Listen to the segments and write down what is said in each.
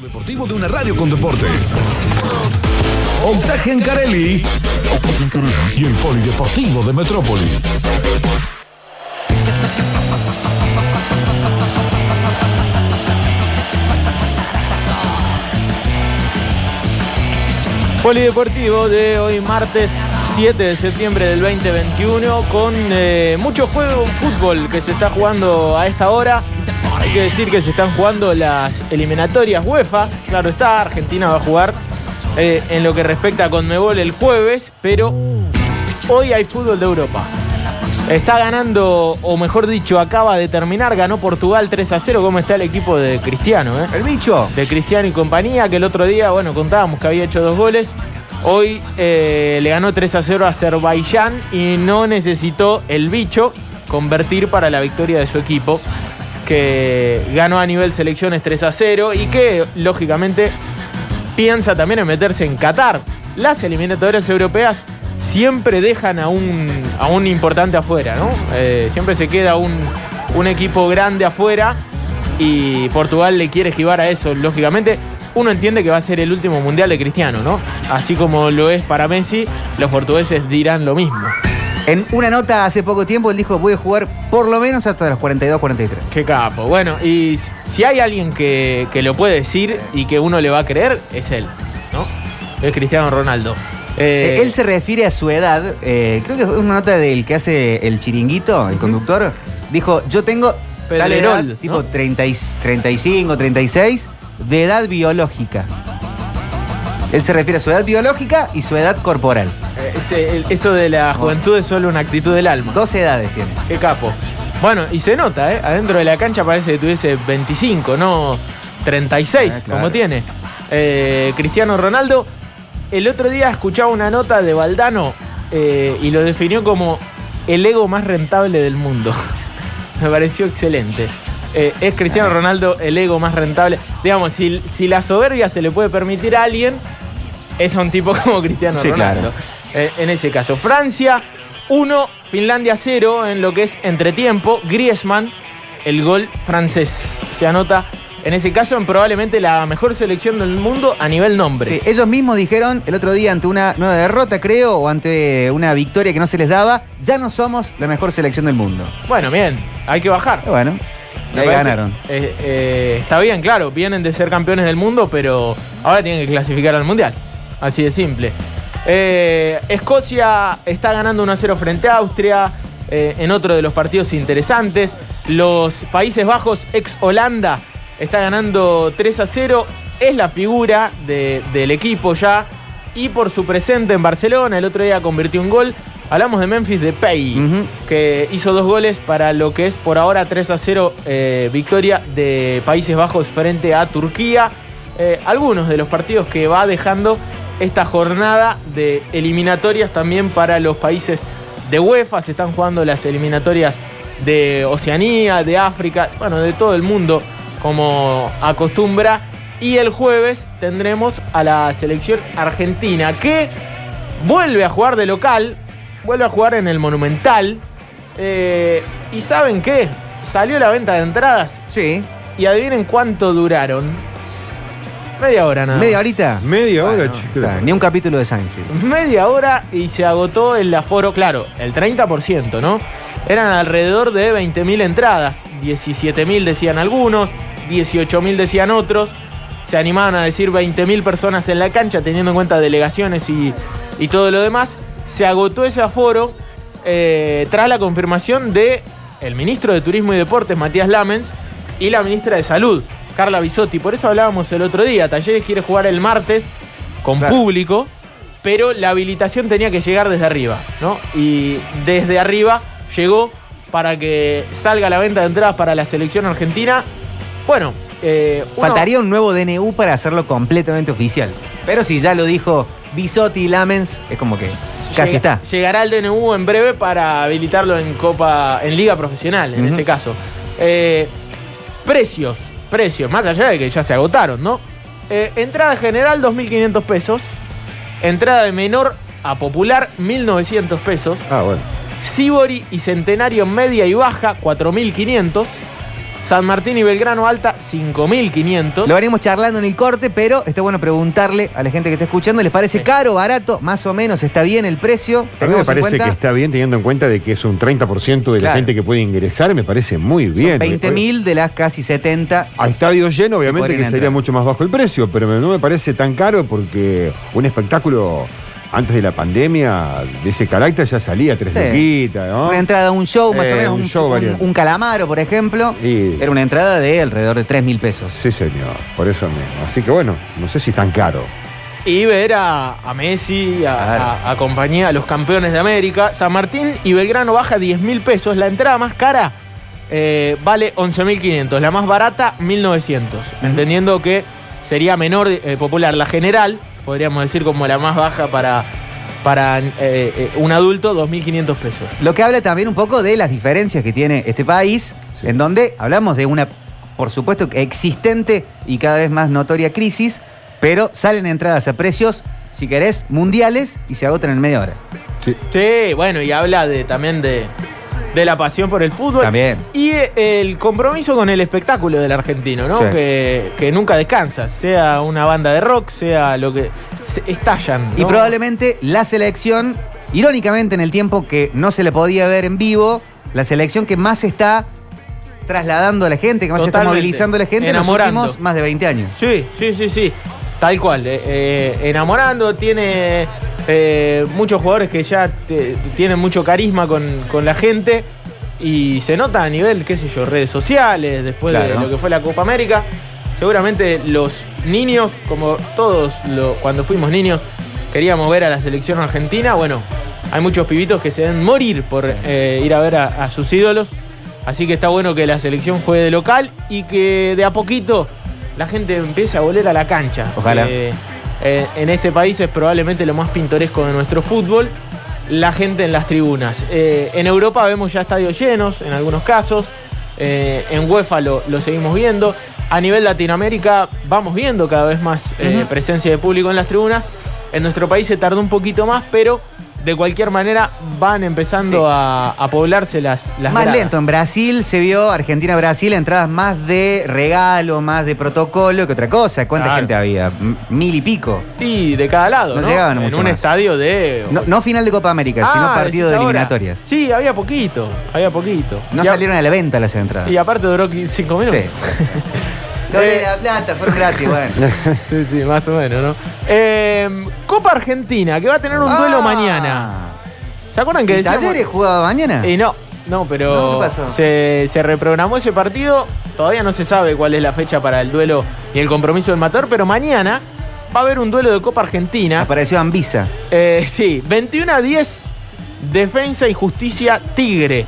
Deportivo de una radio con deporte. Octagen Carelli y el Polideportivo de Metrópolis. Polideportivo de hoy martes 7 de septiembre del 2021 con eh, mucho juego fútbol que se está jugando a esta hora. Hay que decir que se están jugando las eliminatorias UEFA. Claro está, Argentina va a jugar eh, en lo que respecta a Conmebol el jueves, pero hoy hay fútbol de Europa. Está ganando, o mejor dicho, acaba de terminar, ganó Portugal 3 a 0. ¿Cómo está el equipo de Cristiano? eh? El bicho. de Cristiano y compañía, que el otro día, bueno, contábamos que había hecho dos goles. Hoy eh, le ganó 3 a 0 a Azerbaiyán y no necesitó el bicho convertir para la victoria de su equipo, que ganó a nivel selecciones 3 a 0 y que, lógicamente, piensa también en meterse en Qatar. Las eliminatorias europeas siempre dejan a un, a un importante afuera, ¿no? Eh, siempre se queda un, un equipo grande afuera y Portugal le quiere esquivar a eso, lógicamente. Uno entiende que va a ser el último mundial de Cristiano, ¿no? Así como lo es para Messi, los portugueses dirán lo mismo. En una nota hace poco tiempo él dijo voy a jugar por lo menos hasta los 42, 43. Qué capo. Bueno, y si hay alguien que, que lo puede decir y que uno le va a creer, es él, ¿no? Es Cristiano Ronaldo. Eh, Eh, él se refiere a su edad, eh, creo que es una nota del que hace el chiringuito, el conductor. Dijo, yo tengo tal edad, tipo ¿no? 30 y- 35, 36, de edad biológica. Él se refiere a su edad biológica y su edad corporal. Eh, eso de la juventud es solo una actitud del alma. Dos edades tiene. Qué capo. Bueno, y se nota, ¿eh? Adentro de la cancha parece que tuviese 25, no 36, Ah, claro. como tiene. Eh, Cristiano Ronaldo. El otro día escuchaba una nota de Valdano eh, y lo definió como el ego más rentable del mundo. Me pareció excelente. Eh, es Cristiano Ah. Ronaldo el ego más rentable. Digamos, si, si la soberbia se le puede permitir a alguien, es a un tipo como Cristiano Sí, Ronaldo. claro. Eh, en ese caso, Francia 1, Finlandia 0 en lo que es entretiempo. Griezmann, el gol francés. Se anota en ese caso en probablemente la mejor selección del mundo a nivel nombre. Sí, ellos mismos dijeron el otro día ante una nueva derrota, creo, o ante una victoria que no se les daba, ya no somos la mejor selección del mundo. Bueno, bien, hay que bajar. Y bueno, ahí ganaron. eh, eh, está bien, claro, vienen de ser campeones del mundo, pero ahora tienen que clasificar al mundial. Así de simple. Eh, Escocia está ganando 1-0 frente a Austria. eh, en otro de los partidos interesantes. Los Países Bajos, ex Holanda, está ganando 3 a 0. Es la figura de- del equipo ya. Y por su presente en Barcelona, el otro día convirtió un gol. Hablamos de Memphis Depay, Ujú. que hizo dos goles para lo que es por ahora 3 a 0 eh, victoria de Países Bajos frente a Turquía. Eh, algunos de los partidos que va dejando esta jornada de eliminatorias también para los países de UEFA. Se están jugando las eliminatorias de Oceanía, de África, bueno, de todo el mundo como acostumbra. Y el jueves tendremos a la selección argentina que vuelve a jugar de local, vuelve a jugar en el Monumental. Eh, ¿Y saben qué? Salió la venta de entradas Sí, y adivinen cuánto duraron. Media hora nada. media horita. Media hora, Bueno, chico. claro, Ni un capítulo de Seinfeld. Media hora y se agotó el aforo, claro, el 30%, ¿no? Eran alrededor de 20.000 entradas. 17.000 decían algunos, 18.000 decían otros. Se animaban a decir 20.000 personas en la cancha, teniendo en cuenta delegaciones y, y todo lo demás. Se agotó ese aforo eh, tras la confirmación de el ministro de Turismo y Deportes, Matías Lamens, y la ministra de Salud, Carla Bisotti. Por eso hablábamos el otro día. Talleres quiere jugar el martes con Claro. público, pero la habilitación tenía que llegar desde arriba, ¿no? Y desde arriba llegó para que salga la venta de entradas para la selección argentina. Bueno, eh, uno- Faltaría un nuevo DNU para hacerlo completamente oficial. Pero si ya lo dijo Bisotti y Lamens, es como que casi llega- está. Llegará el DNU en breve para habilitarlo en Copa, en Liga Profesional, en ese caso. Eh, precios, precios, más allá de que ya se agotaron, ¿no? Eh, entrada general, 2.500 pesos. Entrada de menor a popular, 1.900 pesos. Ah, bueno. Sibori y Centenario media y baja, 4.500. San Martín y Belgrano Alta, 5.500. Lo venimos charlando en el corte, pero está bueno preguntarle a la gente que está escuchando, ¿les parece Sí. caro, barato? Más o menos, ¿está bien el precio? A mí me parece que está bien teniendo en cuenta de que es un 30% de Claro. la gente que puede ingresar, me parece muy bien. 20.000 de las casi 70. A estadio lleno, obviamente que sería entrar. mucho más bajo el precio, pero no me parece tan caro porque un espectáculo antes de la pandemia de ese carácter ya salía tres Sí. ¿no? Una entrada a un show, más Eh, o menos, un show un- un calamaro, por ejemplo. Y- Era una entrada de alrededor de 3 mil pesos. Sí, señor, por eso mismo. Así que bueno, no sé si es tan caro. Y ver a, a Messi, a, Claro. a- a compañía, a los campeones de América. San Martín y Belgrano baja 10 mil pesos. La entrada más cara eh, vale 11.500. La más barata, 1.900. Entendiendo que sería menor eh, popular. La general, podríamos decir como la más baja para, para eh, eh, un adulto, 2.500 pesos. Lo que habla también un poco de las diferencias que tiene este país, Sí. en donde hablamos de una, por supuesto, existente y cada vez más notoria crisis, pero salen entradas a precios, si querés, mundiales y se agotan en media hora. Sí. Sí, bueno, y habla de, también de, de la pasión por el fútbol. También. Y eh, el compromiso con el espectáculo del argentino, ¿no? Sí. Que, que nunca descansa, sea una banda de rock, sea lo que... estallan. Y probablemente la selección, irónicamente en el tiempo que no se le podía ver en vivo, la selección que más está trasladando a la gente, que más está movilizando a la gente Enamorando. en los últimos más de 20 años. Sí, sí, sí, sí. Tal cual. eh, eh, enamorando, tiene eh, muchos jugadores que ya te- tienen mucho carisma con, con la gente. Y se nota a nivel, qué sé yo, redes sociales, después de lo que fue la Copa América. Seguramente los niños, como todos lo- cuando fuimos niños, queríamos ver a la selección argentina. Bueno, hay muchos pibitos que se deben morir por eh, ir a ver a, a sus ídolos. Así que está bueno que la selección juegue de local y que de a poquito la gente empiece a volver a la cancha. Ojalá. Eh, eh, en este país es probablemente lo más pintoresco de nuestro fútbol, la gente en las tribunas. Eh, en Europa vemos ya estadios llenos en algunos casos, eh, en UEFA lo, lo seguimos viendo, a nivel Latinoamérica vamos viendo cada vez más presencia de público en las tribunas. En nuestro país se tardó un poquito más, pero de cualquier manera van empezando Sí. a, a poblarse las, las más gradas. lento. En Brasil se vio, Argentina-Brasil, entradas más de regalo, más de protocolo que otra cosa. ¿Cuánta Claro. gente había? M- Mil y pico. Sí, de cada lado, No ¿no? llegaban en mucho un más. estadio de... No, no final de Copa América, sino Ah, partido de eliminatorias. Sí, había poquito, había poquito. No Y a- salieron a la venta las entradas. Y aparte duró 5 minutos. Sí. Doble de la plata, fueron gratis, bueno. Sí, sí, más o menos, ¿no? Eh, Copa Argentina, que va a tener un duelo Ah. mañana. ¿Se acuerdan que ¿Y decíamos? Talleres jugaba mañana? Y no, no, pero No, ¿qué pasó? Se, se reprogramó ese partido. Todavía no se sabe cuál es la fecha para el duelo y el compromiso del Matador, pero mañana va a haber un duelo de Copa Argentina. Apareció Ambisa. Eh, sí, 21 a 10, Defensa y Justicia Tigre.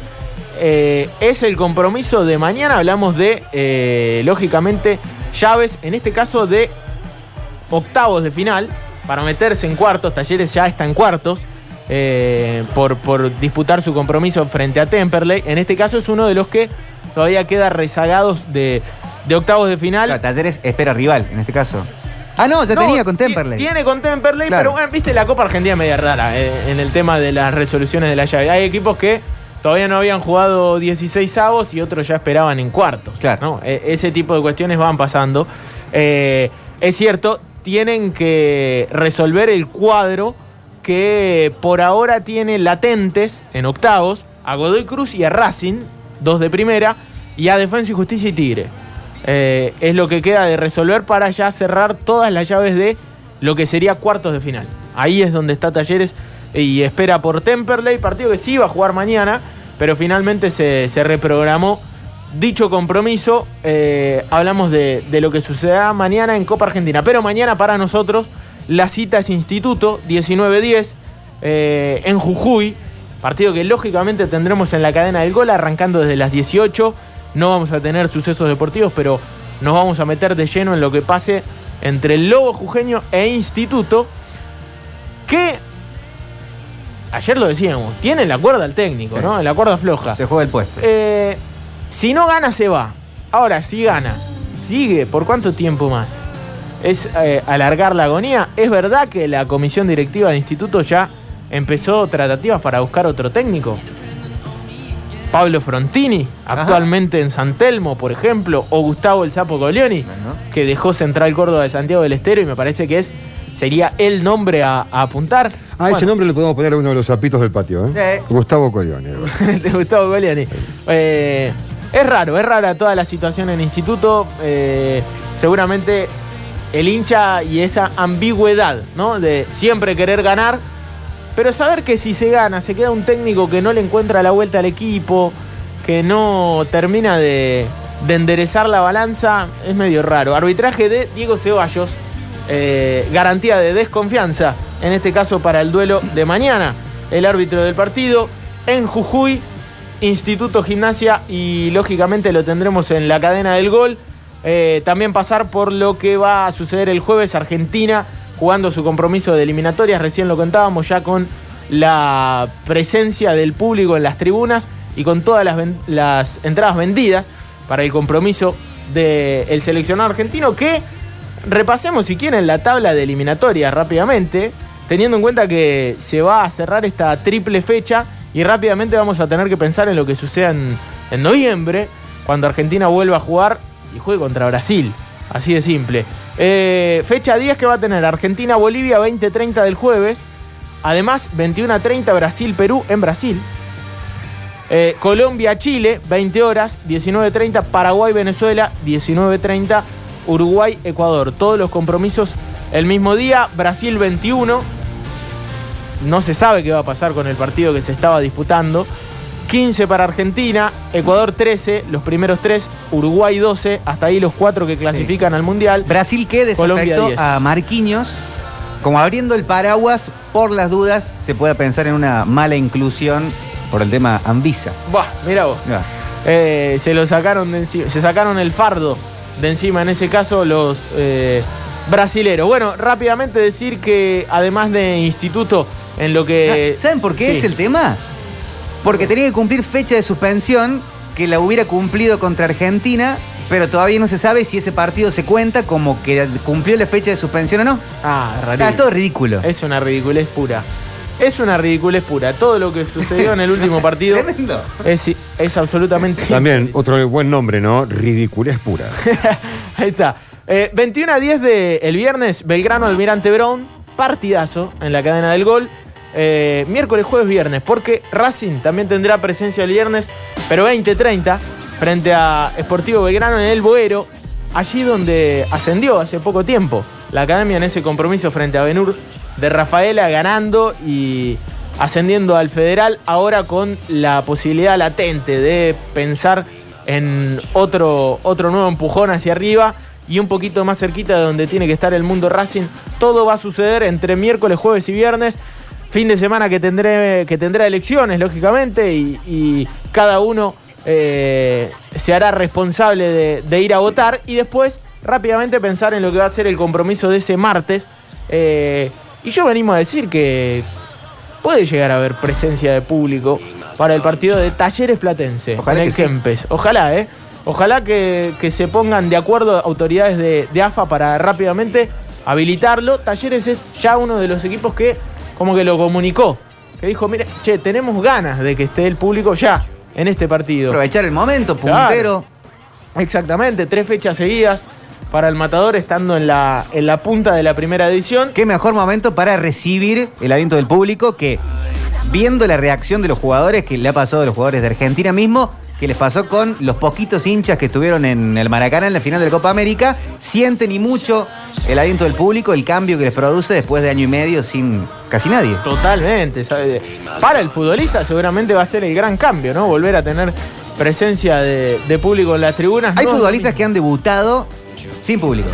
Eh, es el compromiso de mañana. Hablamos de, eh, lógicamente, llaves, en este caso de octavos de final, para meterse en cuartos. Talleres ya está en cuartos. eh, por, por disputar su compromiso frente a Temperley. En este caso es uno de los que todavía queda rezagados de, de octavos de final. Claro, Talleres espera rival, en este caso. Ah, no, ya No, tenía con Temperley. Tiene con Temperley, Claro. pero bueno, viste, la Copa Argentina es media rara eh, en el tema de las resoluciones de la llave. Hay equipos que todavía no habían jugado 16 avos y otros ya esperaban en cuartos. Claro. ¿no? E- ese tipo de cuestiones van pasando. Eh, es cierto, tienen que resolver el cuadro que por ahora tiene latentes en octavos a Godoy Cruz y a Racing, dos de primera, y a Defensa y Justicia y Tigre. Eh, es lo que queda de resolver para ya cerrar todas las llaves de lo que sería cuartos de final. Ahí es donde está Talleres y espera por Temperley, partido que sí iba a jugar mañana, pero finalmente se, se reprogramó dicho compromiso. Eh, hablamos de, de lo que sucederá mañana en Copa Argentina, pero mañana para nosotros la cita es Instituto 19-10 eh, en Jujuy. Partido que lógicamente tendremos en la cadena del gol arrancando desde las 18. No vamos a tener sucesos deportivos, pero nos vamos a meter de lleno en lo que pase entre el Lobo Jujeño e Instituto. Ayer lo decíamos, tiene la cuerda al técnico, Sí. ¿no? La cuerda floja. Se juega el puesto. Eh, si no gana, se va. Ahora, si gana, sigue. ¿Por cuánto tiempo más? Es eh, alargar la agonía. Es verdad que la comisión directiva de instituto ya empezó tratativas para buscar otro técnico. Pablo Frontini, Ajá. actualmente en San Telmo, por ejemplo, o Gustavo el Sapo Coglioni, Bueno. que dejó Central Córdoba de Santiago del Estero y me parece que es sería el nombre a, a apuntar. Ah, ese nombre le podemos poner a uno de los zapitos del patio, ¿eh? Sí. Gustavo Coglione. de Gustavo Cogliani. Eh, es raro, es rara toda la situación en el instituto. eh, seguramente el hincha y esa ambigüedad, ¿no? De siempre querer ganar, pero saber que si se gana, se queda un técnico que no le encuentra la vuelta al equipo, que no termina de, de enderezar la balanza, es medio raro. Arbitraje de Diego Ceballos, eh, garantía de desconfianza, en este caso para el duelo de mañana. El árbitro del partido en Jujuy, Instituto Gimnasia y lógicamente lo tendremos en la cadena del gol. Eh, también pasar por lo que va a suceder el jueves, Argentina jugando su compromiso de eliminatorias, recién lo contábamos ya con la presencia del público en las tribunas y con todas las, entradas vendidas para el compromiso del seleccionado argentino que repasemos si quieren la tabla de eliminatorias rápidamente, teniendo en cuenta que se va a cerrar esta triple fecha y rápidamente vamos a tener que pensar en lo que suceda en, noviembre, cuando Argentina vuelva a jugar y juegue contra Brasil. Así de simple. Eh, fecha 10 que va a tener Argentina-Bolivia 20-30 del jueves. Además, 21-30 Brasil-Perú en Brasil. Eh, Colombia-Chile, 20 horas, 19.30, Paraguay-Venezuela, 19.30, Uruguay-Ecuador. Todos los compromisos el mismo día, Brasil 21. No se sabe qué va a pasar con el partido que se estaba disputando. 15 para Argentina, Ecuador 13, los primeros tres, Uruguay 12, hasta ahí los cuatro que clasifican al Mundial. Brasil que desafectó 10. a Marquinhos. Como abriendo el paraguas, por las dudas, se puede pensar en una mala inclusión por el tema Anvisa. Buah, mira vos. Eh, se lo sacaron de enci- se sacaron el fardo de encima en ese caso los eh, brasileros. Bueno, rápidamente decir que además de instituto en lo que ¿Saben por qué Sí. es el tema? Porque tenía que cumplir fecha de suspensión que la hubiera cumplido contra Argentina, pero todavía no se sabe si ese partido se cuenta como que cumplió la fecha de suspensión o no. Ah, Ah, rarísimo. es todo ridículo. Es una ridiculez pura. Es una ridiculez pura. Todo lo que sucedió en el último partido Tremendo. es, es absolutamente También, otro buen nombre, ¿no? Ridiculez pura. Ahí está. Eh, 21 a 10 de el viernes, Belgrano Almirante Brown, partidazo en la cadena del gol. Eh, miércoles, jueves, viernes, porque Racing también tendrá presencia el viernes, pero 20-30, frente a Sportivo Belgrano en el Boero, allí donde ascendió hace poco tiempo la academia en ese compromiso frente a Benur de Rafaela, ganando y ascendiendo al federal, ahora con la posibilidad latente de pensar en otro, otro nuevo empujón hacia arriba y un poquito más cerquita de donde tiene que estar el mundo Racing. Todo va a suceder entre miércoles, jueves y viernes. Fin de semana que, tendré, que tendrá elecciones, lógicamente, y, y cada uno eh, se hará responsable de, de ir a votar y después rápidamente pensar en lo que va a ser el compromiso de ese martes. Eh, y yo venimos a decir que puede llegar a haber presencia de público para el partido de Talleres Platense Ojalá en el sí. Kempes. Ojalá, ¿eh? Ojalá que, que se pongan de acuerdo autoridades de, de AFA para rápidamente habilitarlo. Talleres es ya uno de los equipos que como que lo comunicó. Que dijo, mire, che, tenemos ganas de que esté el público ya en este partido. Aprovechar el momento, Claro. puntero. Exactamente, tres fechas seguidas para el Matador estando en la, en la punta de la primera edición. Qué mejor momento para recibir el aliento del público que, viendo la reacción de los jugadores, que le ha pasado a los jugadores de Argentina mismo, que les pasó con los poquitos hinchas que estuvieron en el Maracaná en la final de la Copa América, sienten y mucho el aliento del público, el cambio que les produce después de año y medio sin casi nadie. Totalmente, ¿sabe? Para el futbolista seguramente va a ser el gran cambio, ¿no? Volver a tener presencia de, de público en las tribunas. Hay No futbolistas que han debutado sin público,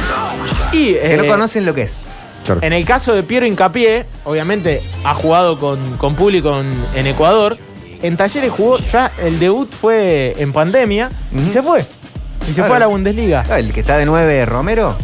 Y, que no eh, conocen lo que es. Claro. En el caso de Piero Incapié, obviamente ha jugado con, con público en, en Ecuador. En Talleres jugó ya, el debut fue en pandemia y se fue. Y se Claro. fue a la Bundesliga. Ah, El que está de 9, Romero.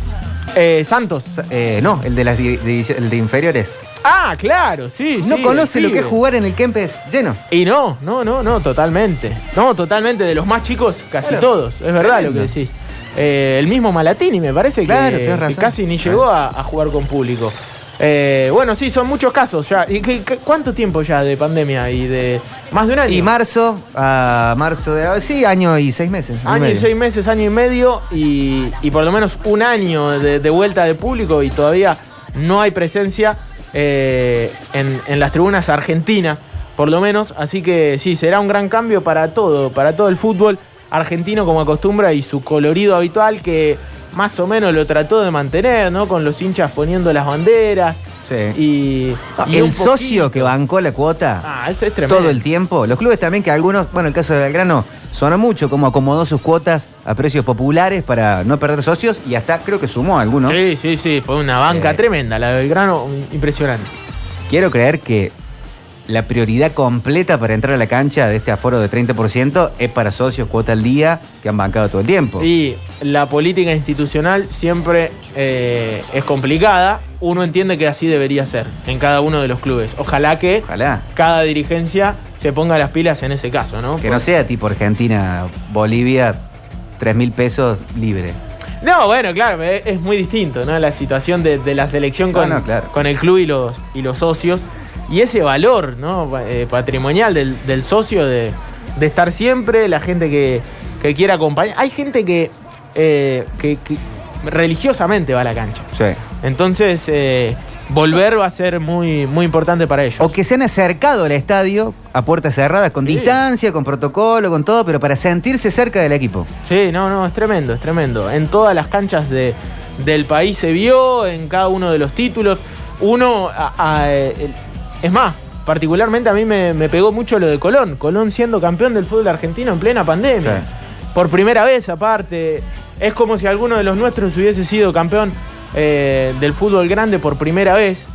Eh, Santos. Eh, no, el de las el de inferiores. Ah, claro, sí. No sí, conoce lo que es jugar en el Kempes lleno. Y no, no, no, no, totalmente. No, totalmente. De los más chicos, casi Claro. todos. Es verdad lo que decís. Eh, el mismo Malatini me parece que- Claro, casi ni llegó a, a jugar con público. Eh, bueno, sí, son muchos casos ya. ¿Y qué- qué- cuánto tiempo ya de pandemia? ¿Y de más de un año? Y marzo, a marzo de. Sí, año y seis meses. año y Año y medio. seis meses, año y medio, y, y por lo menos un año de, de vuelta de público y todavía no hay presencia eh, en, en las tribunas argentinas, por lo menos. Así que sí, será un gran cambio para todo, para todo el fútbol argentino como acostumbra y su colorido habitual que más o menos lo trató de mantener, ¿no? Con los hinchas poniendo las banderas. Sí. Y, No, y el socio que bancó la cuota Ah, es todo el tiempo. Los clubes también, que algunos, bueno, el caso de Belgrano sonó mucho, como acomodó sus cuotas a precios populares para no perder socios y hasta creo que sumó a algunos. Sí, sí, sí, fue una banca Eh. tremenda, la de Belgrano, impresionante. Quiero creer que la prioridad completa para entrar a la cancha de este aforo de 30% es para socios cuota al día que han bancado todo el tiempo. Y la política institucional siempre eh, es complicada. Uno entiende que así debería ser en cada uno de los clubes. Ojalá que Ojalá. cada dirigencia se ponga las pilas en ese caso, ¿no? Que no sea tipo Argentina, Bolivia, 3 mil pesos libre. No, bueno, claro, es, es muy distinto, ¿no? La situación de, de la selección con, No, no, claro. con el club y los, y los socios. Y ese valor, ¿no? Eh, patrimonial del, del socio de, de estar siempre, la gente que, que quiere acompañar. Hay gente que, eh, que- que religiosamente va a la cancha. Sí. Entonces, eh, volver va a ser muy, muy importante para ellos. O que se han acercado al estadio a puertas cerradas, con Sí. distancia, con protocolo, con todo, pero para sentirse cerca del equipo. Sí, no, no, es tremendo, es tremendo. En todas las canchas de- del país se vio, en cada uno de los títulos. Uno, a- es más, particularmente a mí me, me pegó mucho lo de Colón. Colón siendo campeón del fútbol argentino en plena pandemia. Sí. Por primera vez, aparte. Es como si alguno de los nuestros hubiese sido campeón eh, del fútbol grande por primera vez.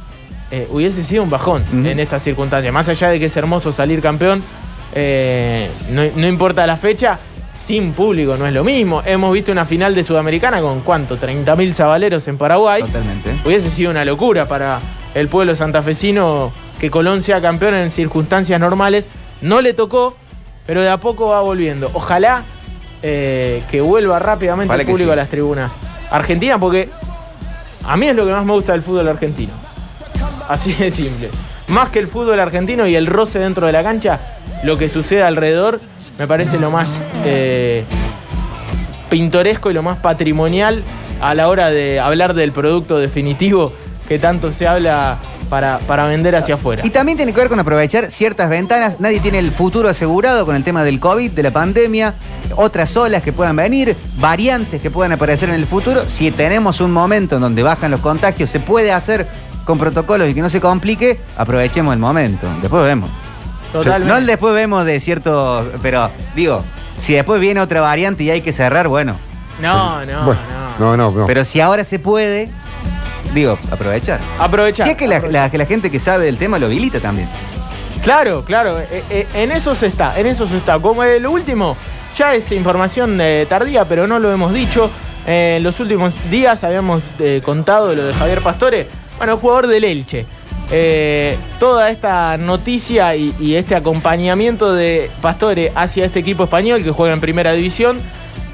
Eh, hubiese sido un bajón en estas circunstancias. Más allá de que es hermoso salir campeón, eh, no, no importa la fecha, sin público no es lo mismo. Hemos visto una final de Sudamericana con cuánto, 30.000 zabaleros en Paraguay. Totalmente. Hubiese sido una locura para el pueblo santafesino que Colón sea campeón en circunstancias normales. No le tocó, pero de a poco va volviendo. Ojalá eh, que vuelva rápidamente Ojalá el público sí. a las tribunas argentinas, porque a mí es lo que más me gusta del fútbol argentino. Así de simple. Más que el fútbol argentino y el roce dentro de la cancha, lo que sucede alrededor me parece lo más eh, pintoresco y lo más patrimonial a la hora de hablar del producto definitivo que tanto se habla para, para vender hacia afuera. Y también tiene que ver con aprovechar ciertas ventanas. Nadie tiene el futuro asegurado con el tema del COVID, de la pandemia, otras olas que puedan venir, variantes que puedan aparecer en el futuro. Si tenemos un momento en donde bajan los contagios, se puede hacer con protocolos y que no se complique, aprovechemos el momento. Después vemos. Totalmente. No el después vemos de cierto, pero digo, si después viene otra variante y hay que cerrar, bueno. No, no, Bueno, no. no, no, no. Pero si ahora se puede, digo, aprovechar. Aprovechar. Si es que la, que la gente que sabe del tema lo habilita también. Claro, claro, eh, eh, en eso se está, en eso se está. Como eh, lo último, ya es información eh, tardía, pero no lo hemos dicho. Eh, en los últimos días habíamos eh, contado lo de Javier Pastore, bueno, jugador del Elche. Eh, toda esta noticia y, y este acompañamiento de Pastore hacia este equipo español que juega en primera división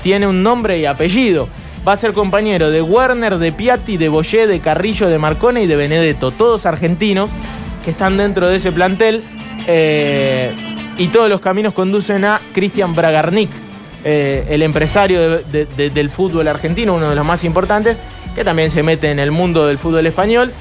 tiene un nombre y apellido. Va a ser compañero de Werner, de Piatti, de Boyé, de Carrillo, de Marcone y de Benedetto, todos argentinos que están dentro de ese plantel. eh, y todos los caminos conducen a Cristian Bragarnik, eh, el empresario de- de- de- del fútbol argentino, uno de los más importantes, que también se mete en el mundo del fútbol español,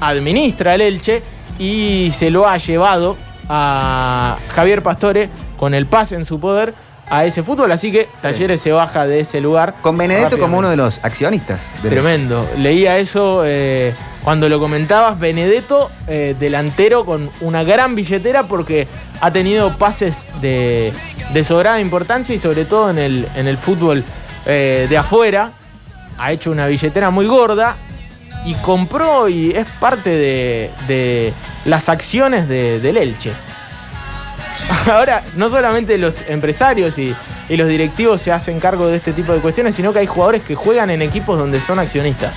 administra el Elche y se lo ha llevado a Javier Pastore con el pase en su poder a ese fútbol, así que Talleres se baja de ese lugar. Con Benedetto como uno de los accionistas. Tremendo. Leía eso eh, cuando lo comentabas. Benedetto, eh, delantero con una gran billetera porque ha tenido pases de, de sobrada importancia y sobre todo en el, en el fútbol eh, de afuera. Ha hecho una billetera muy gorda y compró y es parte de, de las acciones de- del Elche. Ahora, no solamente los empresarios y, y los directivos se hacen cargo de este tipo de cuestiones, sino que hay jugadores que juegan en equipos donde son accionistas.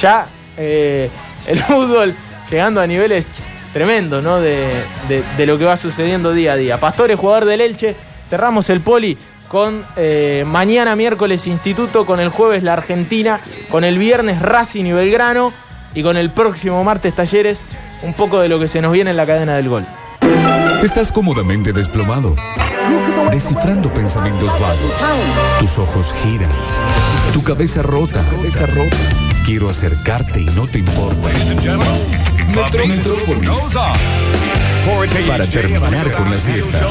Ya eh, el fútbol llegando a niveles tremendos, ¿no? De, de- de lo que va sucediendo día a día. Pastores, jugador del Elche. Cerramos el poli con eh, mañana miércoles Instituto, con el jueves la Argentina, con el viernes Racing y Belgrano. y con el próximo martes Talleres un poco de lo que se nos viene en la cadena del gol. Estás cómodamente desplomado, descifrando pensamientos vagos. Tus ojos giran, tu cabeza rota, cabeza rota. Quiero acercarte y no te importa. Metrópolis. Para terminar con la siesta.